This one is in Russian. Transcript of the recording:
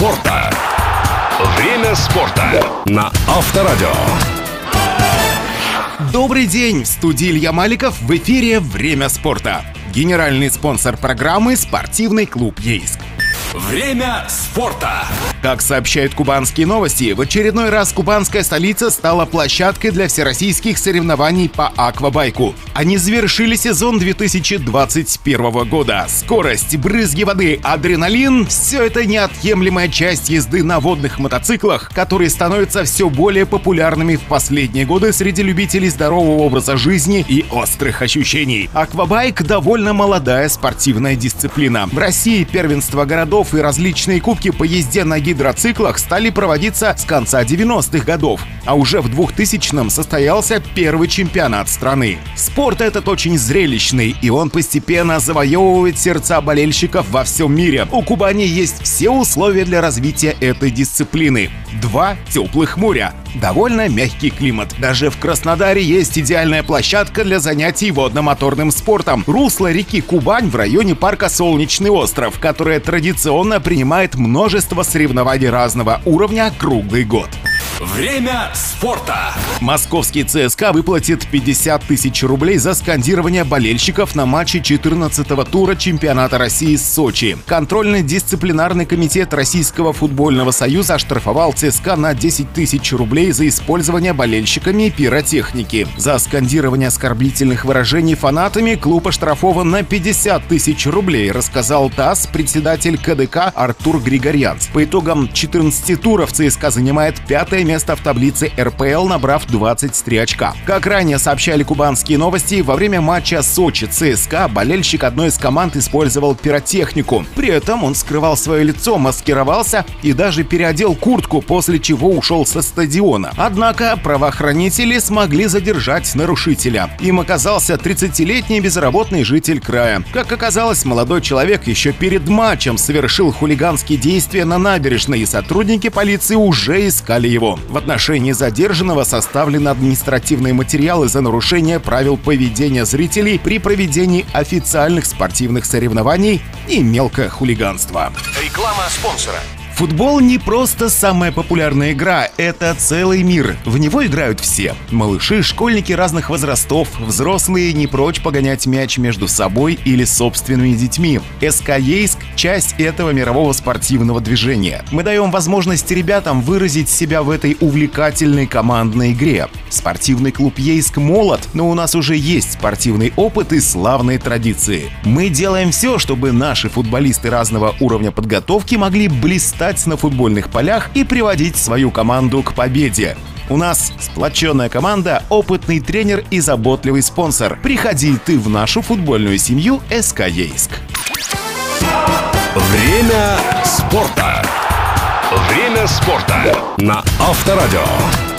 спорта. Время спорта на Авторадио. Добрый день! В студии Илья Маликов в эфире «Время спорта». Генеральный спонсор программы – спортивный клуб «Ейск». Время спорта. Как сообщают кубанские новости, в очередной раз кубанская столица стала площадкой для всероссийских соревнований по аквабайку. Они завершили сезон 2021 года. Скорость, брызги воды, адреналин – все это неотъемлемая часть езды на водных мотоциклах, которые становятся все более популярными в последние годы среди любителей здорового образа жизни и острых ощущений. Аквабайк – довольно молодая спортивная дисциплина. В России первенство городов и различные кубки по езде на гидроциклах стали проводиться с конца 90-х годов, а уже в 2000-м состоялся первый чемпионат страны. Спорт этот очень зрелищный, и он постепенно завоевывает сердца болельщиков во всем мире. У Кубани есть все условия для развития этой дисциплины. Два теплых моря, довольно мягкий климат. Даже в Краснодаре есть идеальная площадка для занятий водно-моторным спортом. Русло реки Кубань в районе парка Солнечный остров, которая традиционно принимает множество соревнований разного уровня круглый год. Время спорта. Московский ЦСКА выплатит 50 тысяч рублей за скандирование болельщиков на матче 14-го тура чемпионата России с Сочи. Контрольно-дисциплинарный комитет Российского футбольного союза оштрафовал ЦСКА на 10 тысяч рублей за использование болельщиками пиротехники. За скандирование оскорбительных выражений фанатами клуб оштрафован на 50 тысяч рублей, рассказал ТАСС председатель КДК Артур Григорьянц. По итогам 14 туров ЦСКА занимает пятое место в таблице РПЛ, набрав 23 очка. Как ранее сообщали кубанские новости, во время матча Сочи ЦСКА болельщик одной из команд использовал пиротехнику. При этом он скрывал свое лицо, маскировался и даже переодел куртку, после чего ушел со стадиона. Однако правоохранители смогли задержать нарушителя. Им оказался 30-летний безработный житель края. Как оказалось, молодой человек еще перед матчем совершил хулиганские действия на набережной, и сотрудники полиции уже искали его. В отношении задержанного составлены административные материалы за нарушение правил поведения зрителей при проведении официальных спортивных соревнований и мелкое хулиганство. Реклама спонсора. Футбол не просто самая популярная игра, это целый мир. В него играют все. Малыши, школьники разных возрастов, взрослые не прочь погонять мяч между собой или собственными детьми. СК Ейск – часть этого мирового спортивного движения. Мы даем возможность ребятам выразить себя в этой увлекательной командной игре. Спортивный клуб Ейск молод, но у нас уже есть спортивный опыт и славные традиции. Мы делаем все, чтобы наши футболисты разного уровня подготовки могли блистать на футбольных полях и приводить свою команду к победе. У нас сплоченная команда, опытный тренер и заботливый спонсор. Приходи ты в нашу футбольную семью СК Ейск. Время спорта. Время спорта на Авторадио.